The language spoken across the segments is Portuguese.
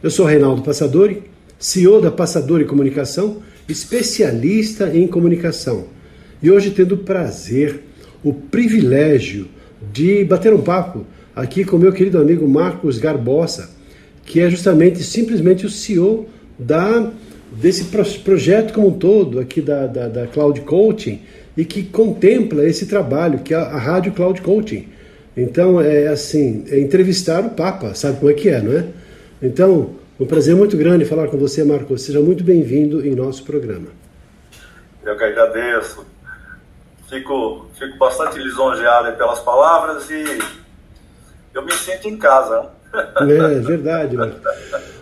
Eu sou Reinaldo Passadori, CEO da Passadori Comunicação, especialista em comunicação. E hoje tendo o prazer, o privilégio de bater um papo aqui com meu querido amigo Marcos Garbosa, que é justamente simplesmente o CEO da, desse projeto como um todo aqui da, da, da Cloud Coaching e que contempla esse trabalho que é a Rádio Cloud Coaching. Então é assim, é entrevistar o Papa, sabe como é que é, não é? Então, um prazer muito grande falar com você, Marcos. Seja muito bem-vindo em nosso programa. Eu que agradeço. Fico, fico bastante lisonjeado pelas palavras e eu me sinto em casa. É verdade, Marcos.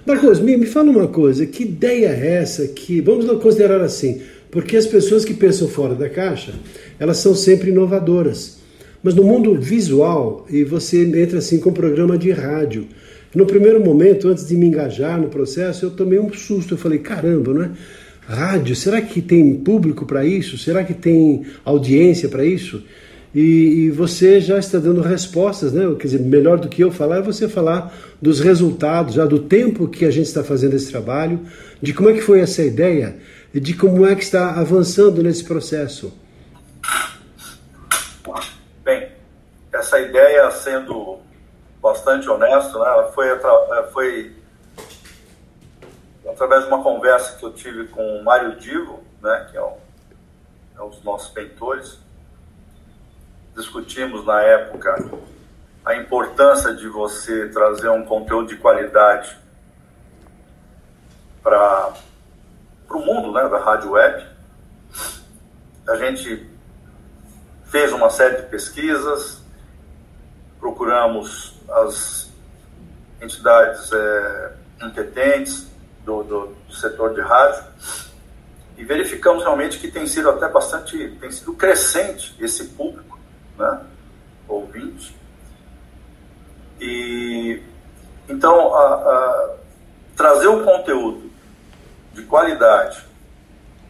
Marcos, me, me fala uma coisa, que ideia é essa que, vamos considerar assim, porque as pessoas que pensam fora da caixa, elas são sempre inovadoras. Mas no mundo visual, e você entra assim com um programa de rádio, no primeiro momento, antes de me engajar no processo, eu tomei um susto. Eu falei, caramba, não é? Rádio, será que tem público para isso? Será que tem audiência para isso? E, e, você já está dando respostas, né? Quer dizer, melhor do que eu falar é você falar dos resultados, já do tempo que a gente está fazendo esse trabalho, de como é que foi essa ideia e de como é que está avançando nesse processo. Bem, essa ideia sendo bastante honesto, né? foi, é, foi através de uma conversa que eu tive com o Mário Divo, né? que é um, é um dos nossos mentores. Discutimos na época a importância de você trazer um conteúdo de qualidade para o mundo né, da rádio web. A gente fez uma série de pesquisas, procuramos as entidades é, competentes do, do, do, setor de rádio e verificamos realmente que tem sido até bastante, tem sido crescente esse público, né, ouvinte. E então a, a, trazer o conteúdo de qualidade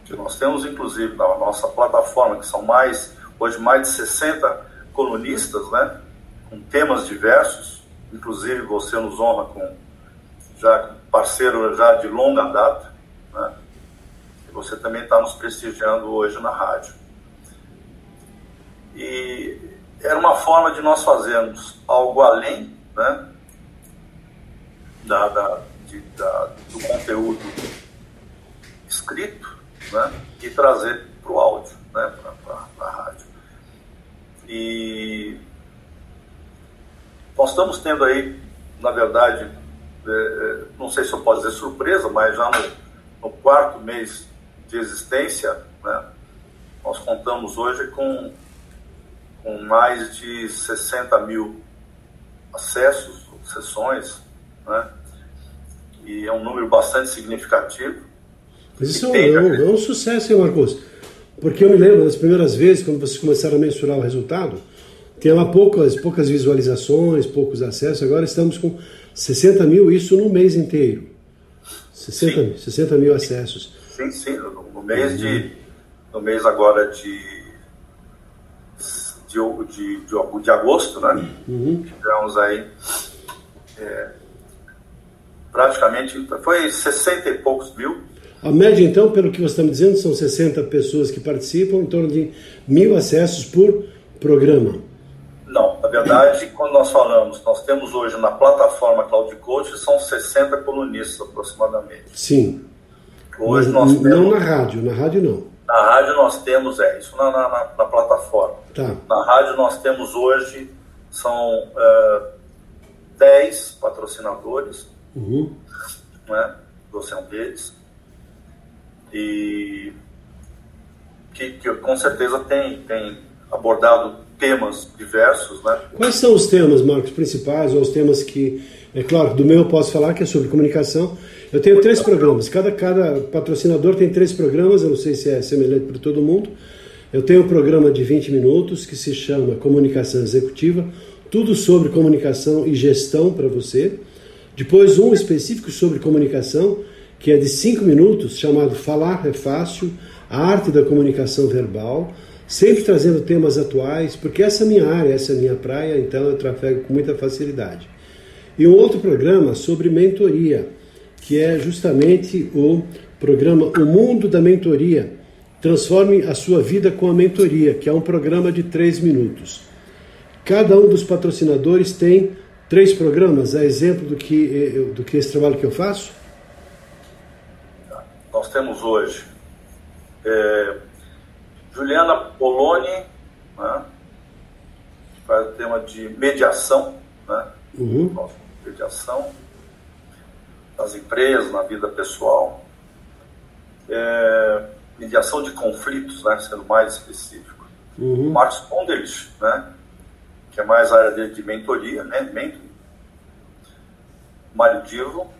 que nós temos inclusive na nossa plataforma que são mais hoje mais de 60 colunistas, né? Com temas diversos, inclusive você nos honra com já parceiro já de longa data, né? E você também está nos prestigiando hoje na rádio. E era uma forma de nós fazermos algo além, né? Da, da, de, da do conteúdo escrito, né? E trazer para o áudio, né? Para a rádio. E nós estamos tendo aí, na verdade, é, é, não sei se eu posso dizer surpresa, mas já no, no quarto mês de existência, né, nós contamos hoje com, com mais de 60 mil acessos, sessões, né, e é um número bastante significativo. Mas isso é um, é um sucesso, hein, Marcos? Porque eu me lembro das primeiras vezes, quando vocês começaram a mensurar o resultado, tinha lá poucas, poucas visualizações, poucos acessos, agora estamos com 60 mil, isso no mês inteiro. 60, mil, 60 mil acessos. Sim, sim, no, no mês uhum. de. No mês agora de. De, de, de, de agosto, né? Uhum. Tivemos aí. É, praticamente. Foi 60 e poucos mil. A média, então, pelo que você está me dizendo, são 60 pessoas que participam, em torno de mil acessos por programa. Na verdade, quando nós falamos, nós temos hoje na plataforma Cloud Coach, são 60 colunistas aproximadamente. Sim. Hoje Mas nós temos, não na rádio, na rádio não. Na rádio nós temos, é, isso na, na, na plataforma. Tá. Na rádio nós temos hoje, são uh, 10 patrocinadores, uhum. né, você é um deles, e que, que com certeza tem, tem abordado temas diversos, né? Quais são os temas, Marcos, principais, ou os temas que, é claro, do meu eu posso falar, que é sobre comunicação. Eu tenho três programas, cada, cada patrocinador tem três programas, eu não sei se é semelhante para todo mundo. Eu tenho um programa de 20 minutos que se chama Comunicação Executiva, tudo sobre comunicação e gestão para você. Depois, um específico sobre comunicação, que é de 5 minutos, chamado Falar é Fácil, a arte da comunicação verbal sempre trazendo temas atuais, porque essa é minha área, essa é minha praia, então eu trafego com muita facilidade. E um outro programa sobre mentoria, que é justamente o programa O Mundo da Mentoria. Transforme a sua vida com a mentoria, que é um programa de três minutos. Cada um dos patrocinadores tem três programas, a exemplo do que, eh, do que esse trabalho que eu faço? Nós temos hoje é, Juliana Poloni, né, que faz o tema de mediação, né, uhum. mediação nas empresas, na vida pessoal, é, mediação de conflitos, né, sendo mais específico. Uhum. Marcos Pondelich, né, que é mais a área dele de mentoria, né, mentoring. Mário Divo,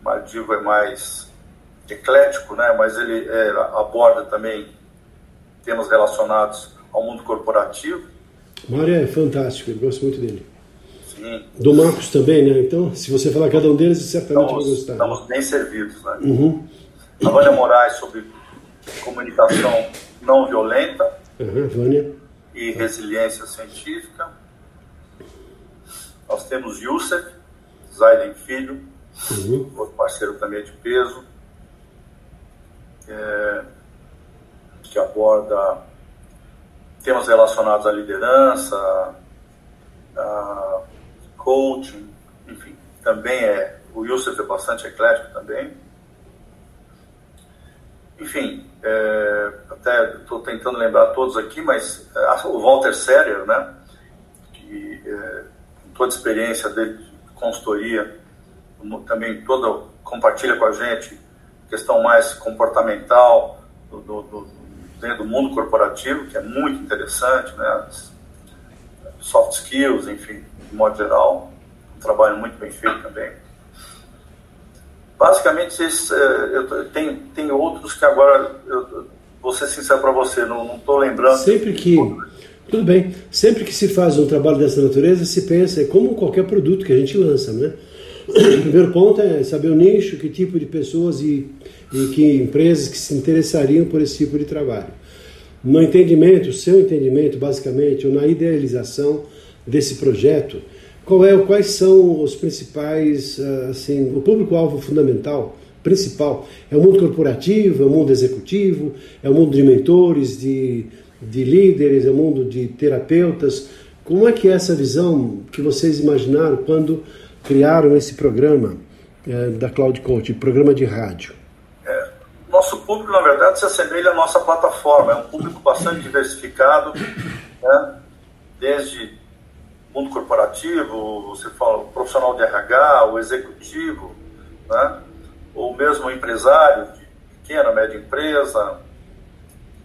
Mário Divo é mais eclético, né, mas ele é, aborda também temas relacionados ao mundo corporativo. Mário é fantástico, eu gosto muito dele. Sim. Do Marcos também, né? Então, se você falar cada um deles, certamente estamos, vai gostar. Estamos bem servidos, né? Uhum. A Vânia Moraes sobre comunicação não violenta uhum, Vânia. e resiliência científica. Nós temos Youssef, Zaiden Filho, uhum. outro parceiro também de peso. É, que aborda temas relacionados à liderança, a coaching, enfim, também é, o Yusuf é bastante eclético também. Enfim, é, até estou tentando lembrar todos aqui, mas é, o Walter Serrer, né, que é, toda a experiência dele de consultoria, também toda compartilha com a gente questão mais comportamental, do, do, do mundo corporativo, que é muito interessante, né? soft skills, enfim, de modo geral, um trabalho muito bem feito também. Basicamente, eh, eu tenho, tem outros que agora, eu, vou ser sincero para você, não estou lembrando. Sempre que, tudo bem, sempre que se faz um trabalho dessa natureza, se pensa, é como qualquer produto que a gente lança, né? Primeiro ponto é saber o nicho, que tipo de pessoas e, e que empresas que se interessariam por esse tipo de trabalho. No entendimento, seu entendimento, basicamente, ou na idealização desse projeto, qual é, quais são os principais, ah, assim, o público-alvo fundamental, principal? É o mundo corporativo, é o mundo executivo, é o mundo de mentores, de, de líderes, é o mundo de terapeutas? Como é que é essa visão que vocês imaginaram quando criaram esse programa é, da Cloud Coach, programa de rádio? É, nosso público, na verdade, se assemelha à nossa plataforma. É um público bastante diversificado, né? desde mundo corporativo, você fala profissional de RH, o executivo, né? ou mesmo empresário de pequena, média empresa,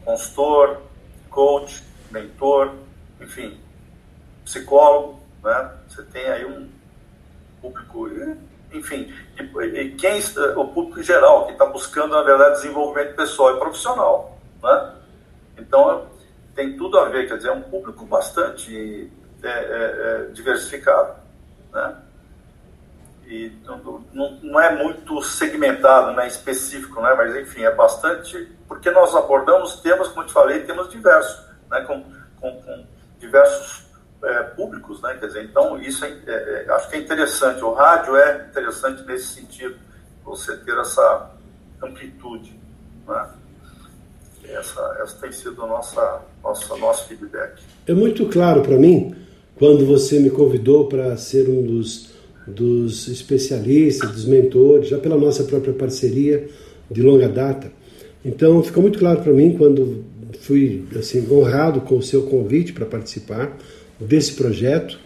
consultor, coach, mentor, enfim, psicólogo, né? Você tem aí um público, enfim, quem, o público em geral, que está buscando, na verdade, desenvolvimento pessoal e profissional. Né? Então, tem tudo a ver, quer dizer, é um público bastante é, é, é, diversificado. Né? E não, não, não, é muito segmentado, né, específico, né, mas enfim, é bastante, porque nós abordamos temas, como te falei, temas diversos, né, com, com, com diversos é, públicos, né? Quer dizer, então isso é, é, é, acho que é interessante. O rádio é interessante nesse sentido, você ter essa amplitude, né? Essa, essa tem sido a nossa, nossa nosso feedback. É muito claro para mim quando você me convidou para ser um dos dos especialistas, dos mentores, já pela nossa própria parceria de longa data. Então ficou muito claro para mim quando fui assim honrado com o seu convite para participar desse projeto,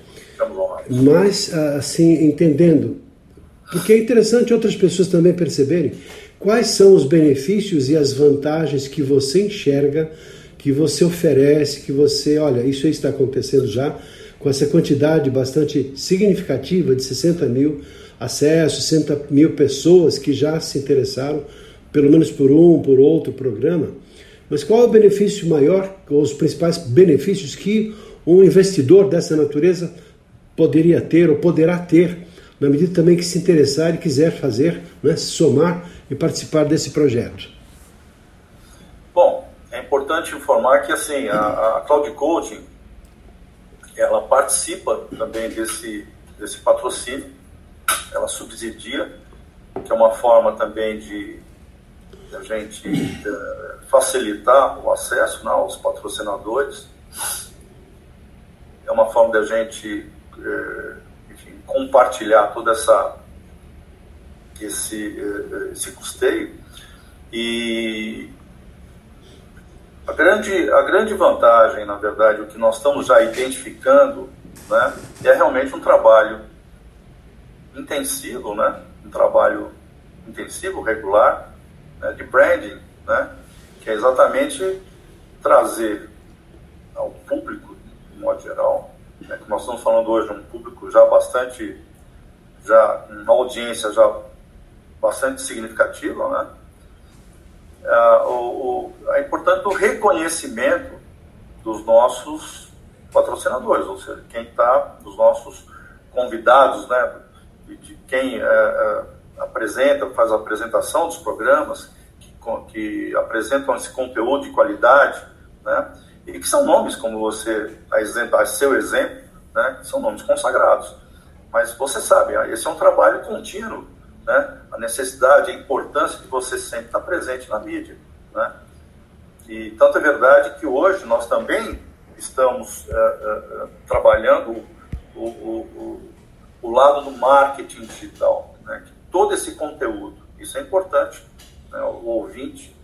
mas assim entendendo, porque é interessante outras pessoas também perceberem quais são os benefícios e as vantagens que você enxerga que você oferece, que você, olha, isso aí está acontecendo já, com essa quantidade bastante significativa de 60 mil acessos, 60 mil pessoas que já se interessaram, pelo menos por um, por outro programa. Mas qual é o benefício maior, ou os principais benefícios que um investidor dessa natureza poderia ter ou poderá ter, na medida também que se interessar e quiser fazer, né, somar e participar desse projeto? Bom, é importante informar que assim a, a Cloud Coaching ela participa também desse, desse patrocínio, ela subsidia, que é uma forma também de, a gente uh, facilitar o acesso né, aos patrocinadores, uma forma de a gente uh, enfim, compartilhar toda essa esse, uh, esse custeio. E a grande, a grande vantagem, na verdade, o que nós estamos já identificando, né, é realmente um trabalho intensivo, né, um trabalho intensivo, regular, né, de branding, né, que é exatamente trazer ao público, de modo geral, né, que nós estamos falando hoje um público já bastante, já uma audiência já bastante significativa, né, uh, o, o, é importante o reconhecimento dos nossos patrocinadores, ou seja, quem está, dos nossos convidados, né, de, de quem uh, uh, apresenta, faz a apresentação dos programas, que, que, apresentam esse conteúdo de qualidade, né, e que são nomes, como você, a, exemplo, seu exemplo, né, são nomes consagrados. Mas você sabe, esse é um trabalho contínuo né? a necessidade, a importância de você sempre estar presente na mídia. Né? E tanto é verdade que hoje nós também estamos é, é, trabalhando o, o, o, o, lado do marketing digital, né? todo esse conteúdo, isso é importante, né? o ouvinte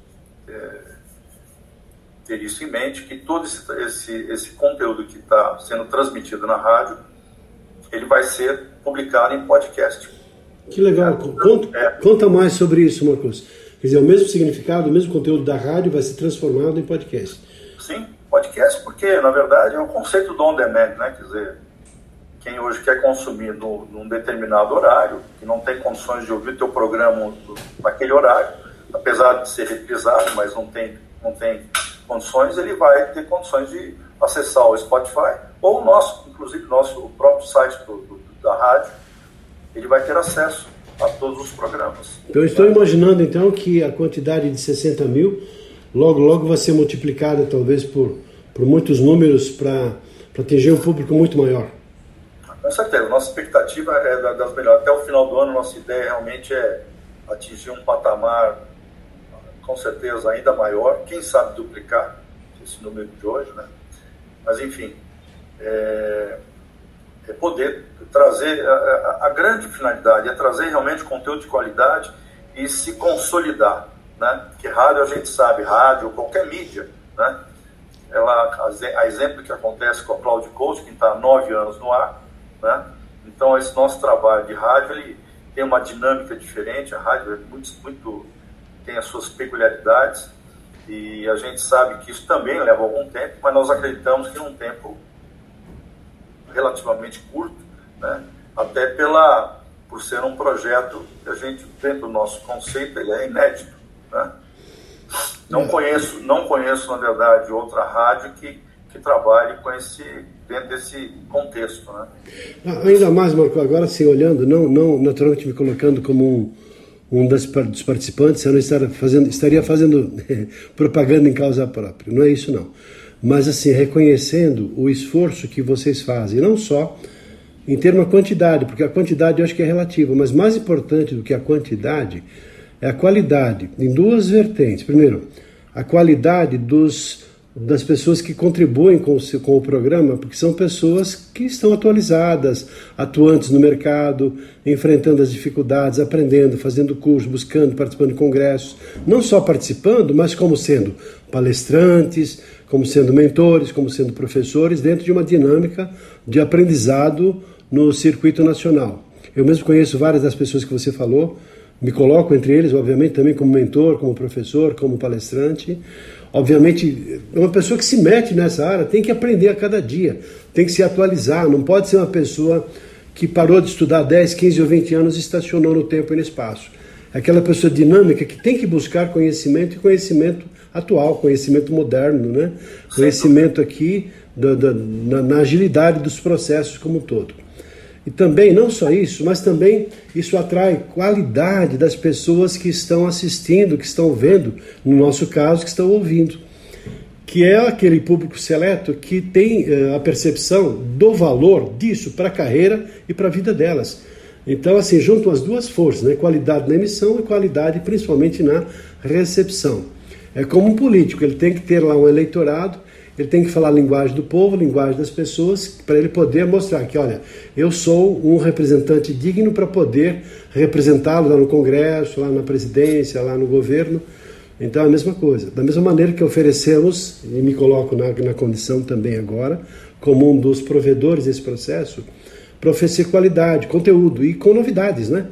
ter isso em mente, que todo esse, esse, esse conteúdo que está sendo transmitido na rádio, ele vai ser publicado em podcast que legal. Conta, é. conta mais sobre isso, Marcos. Quer dizer, o mesmo significado, o mesmo conteúdo da rádio vai ser transformado em podcast. Sim, podcast porque, na verdade, é o conceito do on-demand, né? Quer dizer, quem hoje quer consumir no, num determinado horário, que não tem condições de ouvir teu programa naquele horário, apesar de ser reprisado, mas não tem, não tem condições, ele vai ter condições de acessar o Spotify ou o nosso, inclusive nosso o próprio site do, do, da rádio, ele vai ter acesso a todos os programas. Eu estou imaginando então que a quantidade de 60 mil logo logo vai ser multiplicada talvez por, por muitos números para atingir um público muito maior. Com certeza, nossa expectativa é das melhores. Até o final do ano, nossa ideia realmente é atingir um patamar, com certeza, ainda maior. Quem sabe duplicar esse número de hoje, né? Mas, enfim, é, é poder trazer a, a, a, grande finalidade é trazer realmente conteúdo de qualidade e se consolidar, né? Que rádio a gente sabe, rádio qualquer mídia, né? Ela, a, exemplo que acontece com a Cloud Coach, que está há nove anos no ar, né? Então esse nosso trabalho de rádio ele tem uma dinâmica diferente, a rádio é muito, muito tem as suas peculiaridades e a gente sabe que isso também leva algum tempo, mas nós acreditamos que num tempo relativamente curto, né? até pela, por ser um projeto que a gente, dentro do nosso conceito, ele é inédito. Né? Não conheço, não conheço, na verdade, outra rádio que, que trabalhe com esse, dentro desse contexto. Né? Ah, ainda mais, Marco, agora sim, olhando, não, não naturalmente me colocando como um, um dos participantes, eu não estaria fazendo, estaria fazendo propaganda em causa própria, não é isso não mas assim, reconhecendo o esforço que vocês fazem, não só em termos de quantidade, porque a quantidade eu acho que é relativa, mas mais importante do que a quantidade é a qualidade, em duas vertentes. Primeiro, a qualidade dos, das pessoas que contribuem com o, com o programa, porque são pessoas que estão atualizadas, atuantes no mercado, enfrentando as dificuldades, aprendendo, fazendo cursos, buscando, participando de congressos, não só participando, mas como sendo palestrantes, como sendo mentores, como sendo professores, dentro de uma dinâmica de aprendizado no circuito nacional. Eu mesmo conheço várias das pessoas que você falou, me coloco entre eles, obviamente, também como mentor, como professor, como palestrante. Obviamente, uma pessoa que se mete nessa área tem que aprender a cada dia, tem que se atualizar, não pode ser uma pessoa que parou de estudar 10, 15 ou 20 anos e estacionou no tempo e no espaço. É aquela pessoa dinâmica que tem que buscar conhecimento e conhecimento atual, conhecimento moderno, né? conhecimento aqui da, da, na, na agilidade dos processos como um todo. E também, não só isso, mas também isso atrai qualidade das pessoas que estão assistindo, que estão vendo, no nosso caso, que estão ouvindo. Que é aquele público seleto que tem uh, a percepção do valor disso para a carreira e para a vida delas. Então, assim, juntam as duas forças, né? qualidade na emissão e qualidade principalmente na recepção. É como um político, ele tem que ter lá um eleitorado ele tem que falar a linguagem do povo, a linguagem das pessoas, para ele poder mostrar que, olha, eu sou um representante digno para poder representá-lo lá no Congresso, lá na presidência, lá no governo. Então é a mesma coisa. Da mesma maneira que oferecemos, e me coloco na, na condição também agora, como um dos provedores desse processo, para oferecer qualidade, conteúdo e com novidades, né?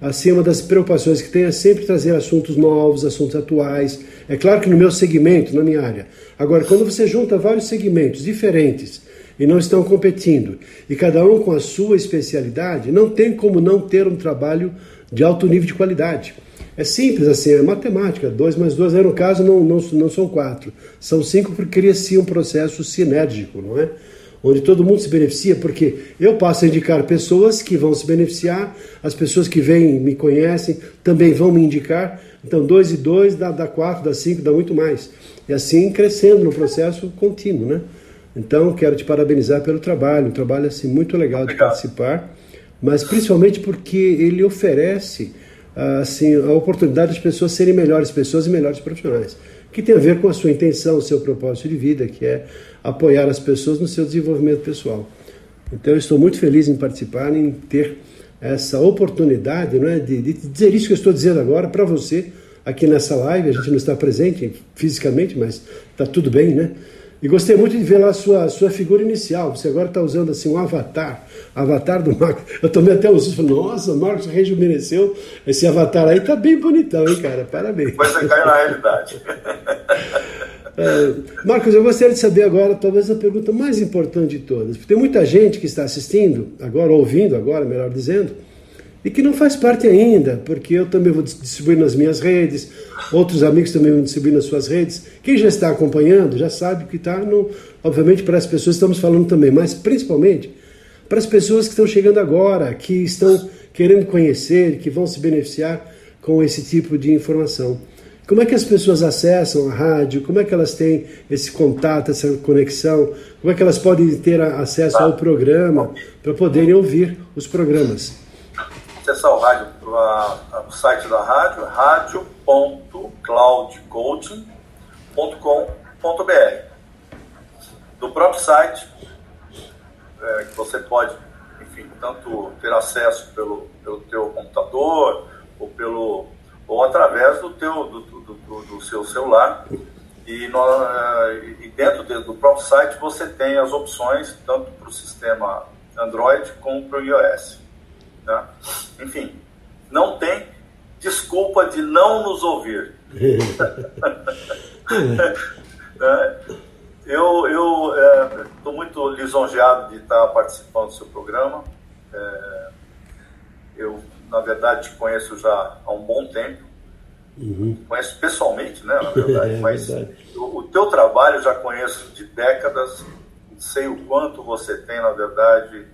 Assim, uma das preocupações que tem é sempre trazer assuntos novos, assuntos atuais. É claro que no meu segmento, na minha área. Agora, quando você junta vários segmentos diferentes e não estão competindo, e cada um com a sua especialidade, não tem como não ter um trabalho de alto nível de qualidade. É simples assim, é matemática. 2 mais 2, no caso, não, não, não são quatro. São cinco porque cria-se um processo sinérgico, não é? Onde todo mundo se beneficia, porque eu passo a indicar pessoas que vão se beneficiar, as pessoas que vêm me conhecem também vão me indicar. Então, dois e dois dá, dá quatro, dá cinco, dá muito mais. E assim crescendo no processo contínuo, né? Então, quero te parabenizar pelo trabalho, um trabalho assim muito legal de participar, mas principalmente porque ele oferece assim a oportunidade das pessoas serem melhores pessoas e melhores profissionais que tem a ver com a sua intenção, o seu propósito de vida, que é apoiar as pessoas no seu desenvolvimento pessoal. Então, eu estou muito feliz em participar, em ter essa oportunidade não é, de, de dizer isso que eu estou dizendo agora para você, aqui nessa live. A gente não está presente fisicamente, mas está tudo bem, né? E gostei muito de ver lá a sua, sua figura inicial. Você agora está usando assim um avatar, avatar do Marcos. Eu tomei até os falei, nossa, o Marcos rejuvenesceu. Esse avatar aí tá bem bonitão, hein, cara? Parabéns. Mas você cai na realidade. É, Marcos, eu gostaria de saber agora, talvez a pergunta mais importante de todas. Porque tem muita gente que está assistindo agora, ouvindo agora, melhor dizendo, e que não faz parte ainda, porque eu também vou distribuir nas minhas redes, outros amigos também vão distribuir nas suas redes. Quem já está acompanhando já sabe que está, no, obviamente, para as pessoas estamos falando também, mas principalmente para as pessoas que estão chegando agora, que estão querendo conhecer, que vão se beneficiar com esse tipo de informação. Como é que as pessoas acessam a rádio? Como é que elas têm esse contato, essa conexão? Como é que elas podem ter acesso ao programa para poderem ouvir os programas? Acessar o, rádio, o site da rádio, radio.cloudcoaching.com.br. Do próprio site, é, que você pode, enfim, tanto ter acesso pelo, pelo teu computador ou, pelo, ou através do, teu, do, do, do, do seu celular. E, no, e dentro do próprio site você tem as opções tanto para o sistema Android como para o iOS. Tá? Enfim, não tem desculpa de não nos ouvir. É, eu estou é, muito lisonjeado de estar participando do seu programa. É, eu, na verdade, te conheço já há um bom tempo. Uhum. Conheço pessoalmente, né, na verdade, é, mas o, o teu trabalho eu já conheço de décadas. Sei o quanto você tem, na verdade,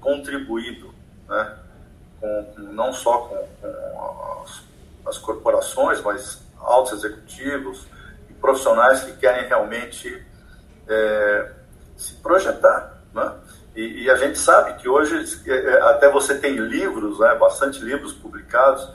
contribuído né, com, não só com, com as, as, corporações, mas altos executivos e profissionais que querem realmente é, se projetar. Né? E, e, a gente sabe que hoje é, é, até você tem livros, né, bastante livros publicados,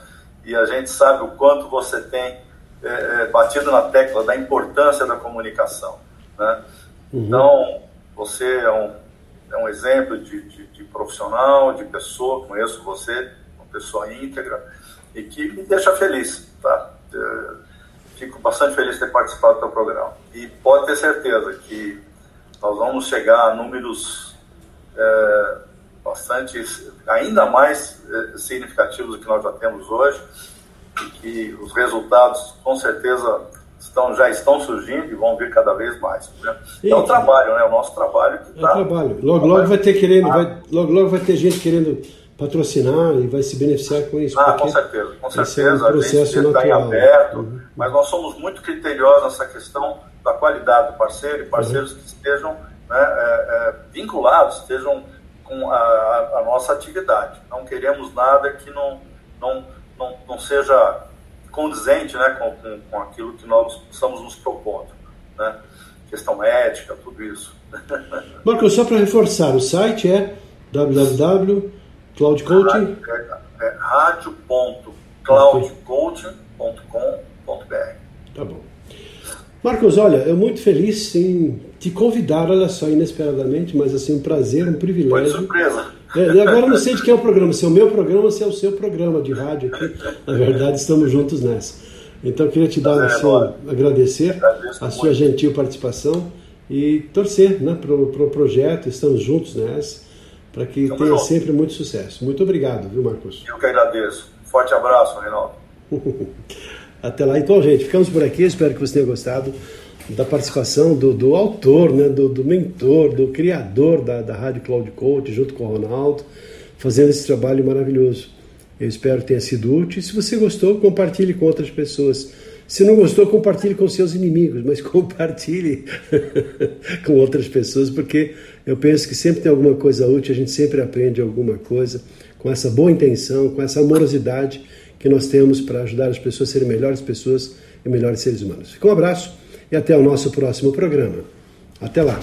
e a gente sabe o quanto você tem é, é batido na tecla da importância da comunicação. Né? Uhum. Então, você é um é um exemplo de, de, de, profissional, de pessoa, conheço você, uma pessoa íntegra, e que me deixa feliz, tá? É, fico bastante feliz de ter participado do teu programa. E pode ter certeza que nós vamos chegar a números é, bastante, ainda mais é, significativos do que nós já temos hoje, e que os resultados, com certeza, estão, já estão surgindo e vão vir cada vez mais. Né? É o trabalho, né? O nosso trabalho que tá, É o trabalho. Logo, logo vai ter querendo, vai, logo, logo vai ter gente querendo patrocinar e vai se beneficiar com isso. Ah, com certeza, com certeza. É um processo a gente está em aberto, uhum. mas nós somos muito criteriosos nessa questão da qualidade do parceiro e parceiros uhum. que estejam né, é, é, vinculados, estejam com a, a, a, nossa atividade. Não queremos nada que não, não, não, não seja condizente né, com, com, com aquilo que nós estamos nos propondo. Né? Questão ética, tudo isso. Marcos, só para reforçar, o site é www.cloudcoaching. É, é radio.cloudcoaching.com.br. Tá bom. Marcos, olha, eu muito feliz em te convidar, olha só, inesperadamente, mas assim, um prazer, um privilégio. Foi surpresa. É, e agora eu não sei de quem é o programa, se é o meu programa ou se é o seu programa de rádio aqui. Na verdade, estamos juntos nessa. Então, eu queria te dar, é, assim, agradecer a sua gentil participação e torcer né, para o pro projeto, estamos juntos nessa, para que Estamos tenha juntos. sempre muito sucesso. Muito obrigado, viu, Marcos? Eu que agradeço. Forte abraço, Reinaldo. Até lá. Então, gente, ficamos por aqui. Espero que você tenha gostado da participação do, do autor, né, do, do, mentor, do criador da, da Rádio Cloud Coach, junto com o Ronaldo, fazendo esse trabalho maravilhoso. Eu espero que tenha sido útil. Se você gostou, compartilhe com outras pessoas. Se não gostou, compartilhe com seus inimigos, mas compartilhe com outras pessoas, porque eu penso que sempre tem alguma coisa útil, a gente sempre aprende alguma coisa com essa boa intenção, com essa amorosidade que nós temos para ajudar as pessoas a serem melhores pessoas e melhores seres humanos. Fica um abraço e até o nosso próximo programa. Até lá!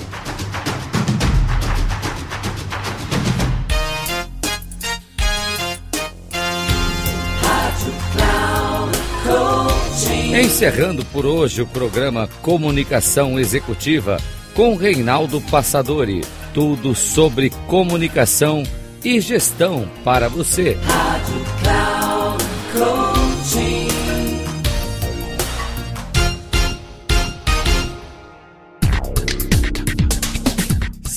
Encerrando por hoje o programa Comunicação Executiva com Reinaldo Passadori. Tudo sobre comunicação e gestão para você. Rádio Cloud